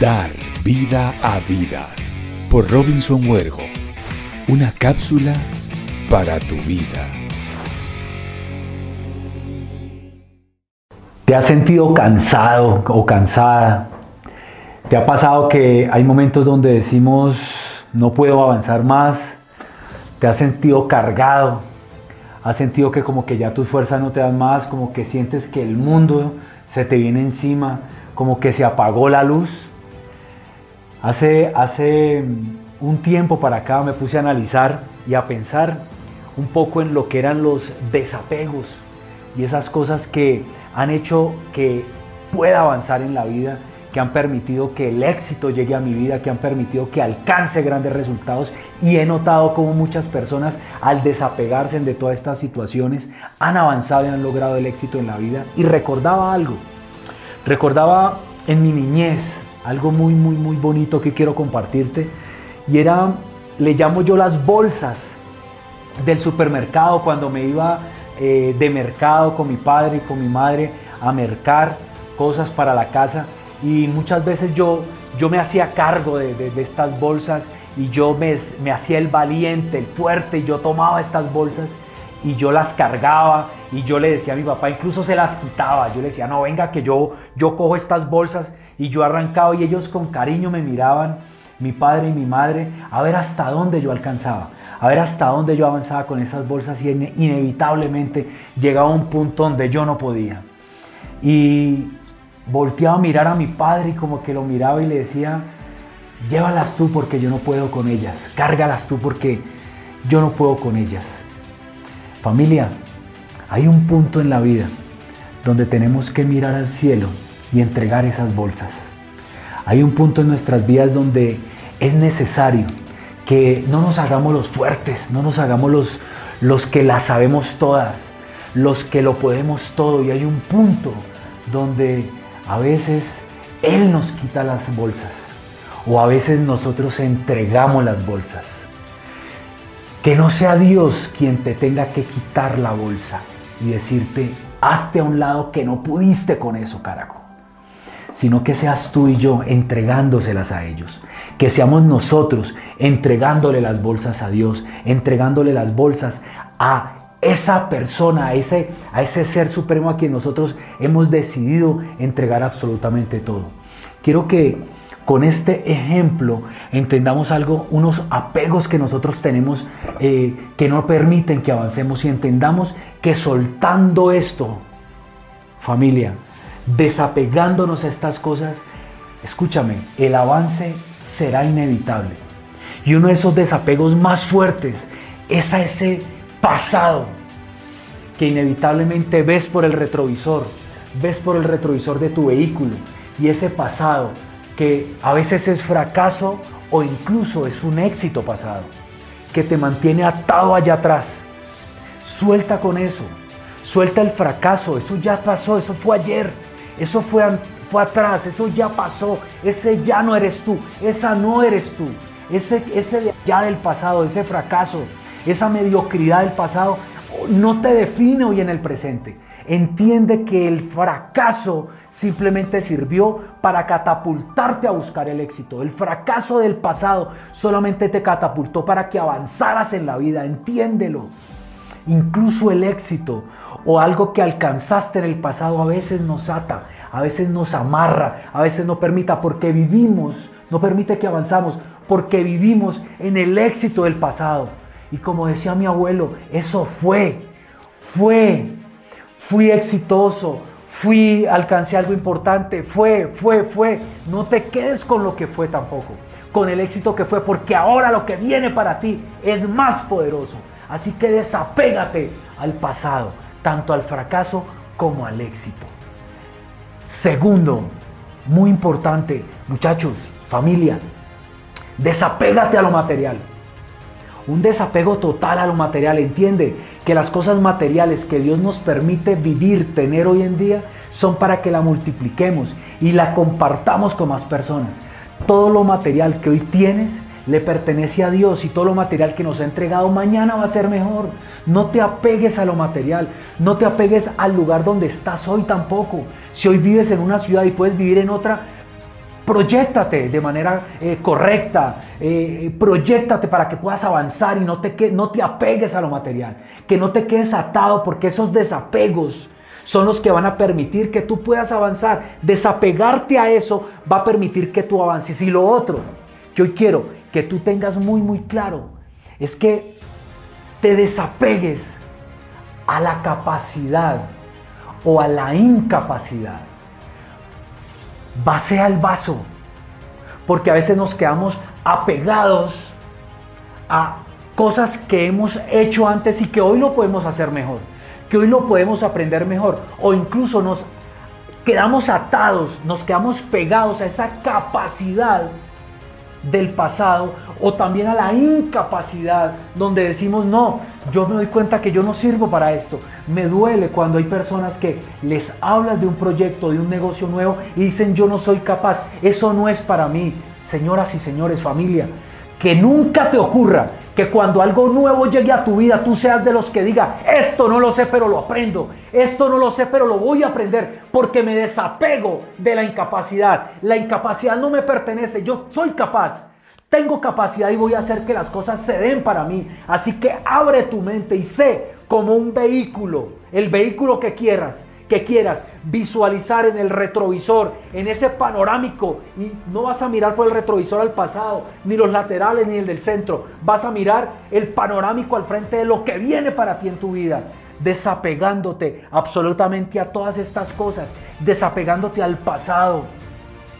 Dar vida a vidas por Robinson Huergo. Una cápsula para tu vida. ¿Te has sentido cansado o cansada? ¿Te ha pasado que hay momentos donde decimos no puedo avanzar más? ¿Te has sentido cargado? ¿Has sentido que como que ya tus fuerzas no te dan más? Como que sientes que el mundo se te viene encima? Como que se apagó la luz? Hace, hace un tiempo para acá me puse a analizar y a pensar un poco en lo que eran los desapegos y esas cosas que han hecho que pueda avanzar en la vida, que han permitido que el éxito llegue a mi vida, que han permitido que alcance grandes resultados y he notado como muchas personas al desapegarse de todas estas situaciones han avanzado y han logrado el éxito en la vida. Y recordaba algo, recordaba en mi niñez, algo muy, muy, muy bonito que quiero compartirte. Y era, le llamo yo las bolsas del supermercado cuando me iba eh, de mercado con mi padre y con mi madre a mercar cosas para la casa. Y muchas veces yo, yo me hacía cargo de, de, estas bolsas y yo me, me hacía el valiente, el fuerte, y yo tomaba estas bolsas y yo las cargaba y yo le decía a mi papá, incluso se las quitaba, yo le decía, no, venga que yo, yo cojo estas bolsas y yo arrancaba y ellos con cariño me miraban, mi padre y mi madre, a ver hasta dónde yo alcanzaba, a ver hasta dónde yo avanzaba con esas bolsas y inevitablemente llegaba a un punto donde yo no podía. Y volteaba a mirar a mi padre y como que lo miraba y le decía, llévalas tú porque yo no puedo con ellas, cárgalas tú porque yo no puedo con ellas. Familia, hay un punto en la vida donde tenemos que mirar al cielo y entregar esas bolsas. Hay un punto en nuestras vidas donde es necesario que no nos hagamos los fuertes, no nos hagamos los, los que las sabemos todas, los que lo podemos todo. Y hay un punto donde a veces Él nos quita las bolsas o a veces nosotros entregamos las bolsas. Que no sea Dios quien te tenga que quitar la bolsa y decirte, hazte a un lado que no pudiste con eso, carajo sino que seas tú y yo entregándoselas a ellos. Que seamos nosotros entregándole las bolsas a Dios, entregándole las bolsas a esa persona, a ese, a ese ser supremo a quien nosotros hemos decidido entregar absolutamente todo. Quiero que con este ejemplo entendamos algo, unos apegos que nosotros tenemos eh, que no permiten que avancemos y entendamos que soltando esto, familia, desapegándonos a estas cosas, escúchame, el avance será inevitable. Y uno de esos desapegos más fuertes es a ese pasado que inevitablemente ves por el retrovisor, ves por el retrovisor de tu vehículo y ese pasado que a veces es fracaso o incluso es un éxito pasado, que te mantiene atado allá atrás. Suelta con eso, suelta el fracaso, eso ya pasó, eso fue ayer eso fue, fue atrás, eso ya pasó, ese ya no eres tú, esa no eres tú, ese, ese ya del pasado, ese fracaso, esa mediocridad del pasado no te define hoy en el presente. Entiende que el fracaso simplemente sirvió para catapultarte a buscar el éxito. El fracaso del pasado solamente te catapultó para que avanzaras en la vida. Entiéndelo. Incluso el éxito o algo que alcanzaste en el pasado a veces nos ata, a veces nos amarra, a veces no permita, porque vivimos, no permite que avanzamos, porque vivimos en el éxito del pasado. Y como decía mi abuelo, eso fue, fue, fui exitoso, fui, alcancé algo importante, fue, fue, fue. No te quedes con lo que fue tampoco, con el éxito que fue, porque ahora lo que viene para ti es más poderoso. Así que desapégate al pasado, tanto al fracaso como al éxito. Segundo, muy importante, muchachos, familia, desapégate a lo material. Un desapego total a lo material. Entiende que las cosas materiales que Dios nos permite vivir, tener hoy en día, son para que la multipliquemos y la compartamos con más personas. Todo lo material que hoy tienes le pertenece a Dios y todo lo material que nos ha entregado mañana va a ser mejor. No te apegues a lo material, no te apegues al lugar donde estás hoy tampoco. Si hoy vives en una ciudad y puedes vivir en otra, Proyectate de manera eh, correcta, eh, proyectate para que puedas avanzar y no te, no te apegues a lo material, que no te quedes atado porque esos desapegos son los que van a permitir que tú puedas avanzar. Desapegarte a eso va a permitir que tú avances. Y lo otro que hoy quiero que tú tengas muy, muy claro es que te desapegues a la capacidad o a la incapacidad. Vacea el vaso, porque a veces nos quedamos apegados a cosas que hemos hecho antes y que hoy lo podemos hacer mejor que hoy lo podemos aprender mejor o incluso nos quedamos atados, nos quedamos pegados a esa capacidad del pasado o también a la incapacidad donde decimos no, yo me doy cuenta que yo no sirvo para esto. Me duele cuando hay personas que les hablas de un proyecto, de un negocio nuevo y dicen yo no soy capaz, eso no es para mí. Señoras y señores, familia, que nunca te ocurra que cuando algo nuevo llegue a tu vida, tú seas de los que diga, esto no lo sé, pero lo aprendo. Esto no lo sé, pero lo voy a aprender porque me desapego de la incapacidad. La incapacidad no me pertenece, yo soy capaz. Tengo capacidad y voy a hacer que las cosas se den para mí. Así que abre tu mente y sé como un vehículo, el vehículo que quieras, que quieras visualizar en el retrovisor, en ese panorámico. Y no vas a mirar por el retrovisor al pasado, ni los laterales, ni el del centro. Vas a mirar el panorámico al frente de lo que viene para ti en tu vida. Desapegándote absolutamente a todas estas cosas. Desapegándote al pasado,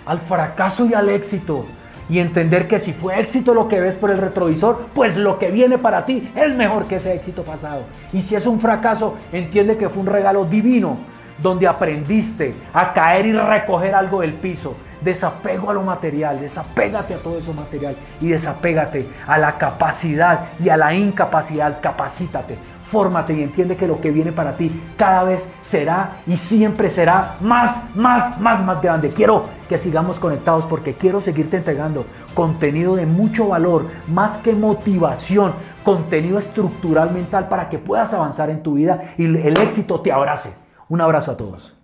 al fracaso y al éxito y entender que si fue éxito lo que ves por el retrovisor, pues lo que viene para ti es mejor que ese éxito pasado. Y si es un fracaso, entiende que fue un regalo divino donde aprendiste a caer y recoger algo del piso. Desapego a lo material, desapégate a todo eso material y desapégate a la capacidad y a la incapacidad. Capacítate, fórmate y entiende que lo que viene para ti cada vez será y siempre será más, más, más, más grande. Quiero que sigamos conectados porque quiero seguirte entregando contenido de mucho valor, más que motivación, contenido estructural mental para que puedas avanzar en tu vida y el éxito te abrace. Un abrazo a todos.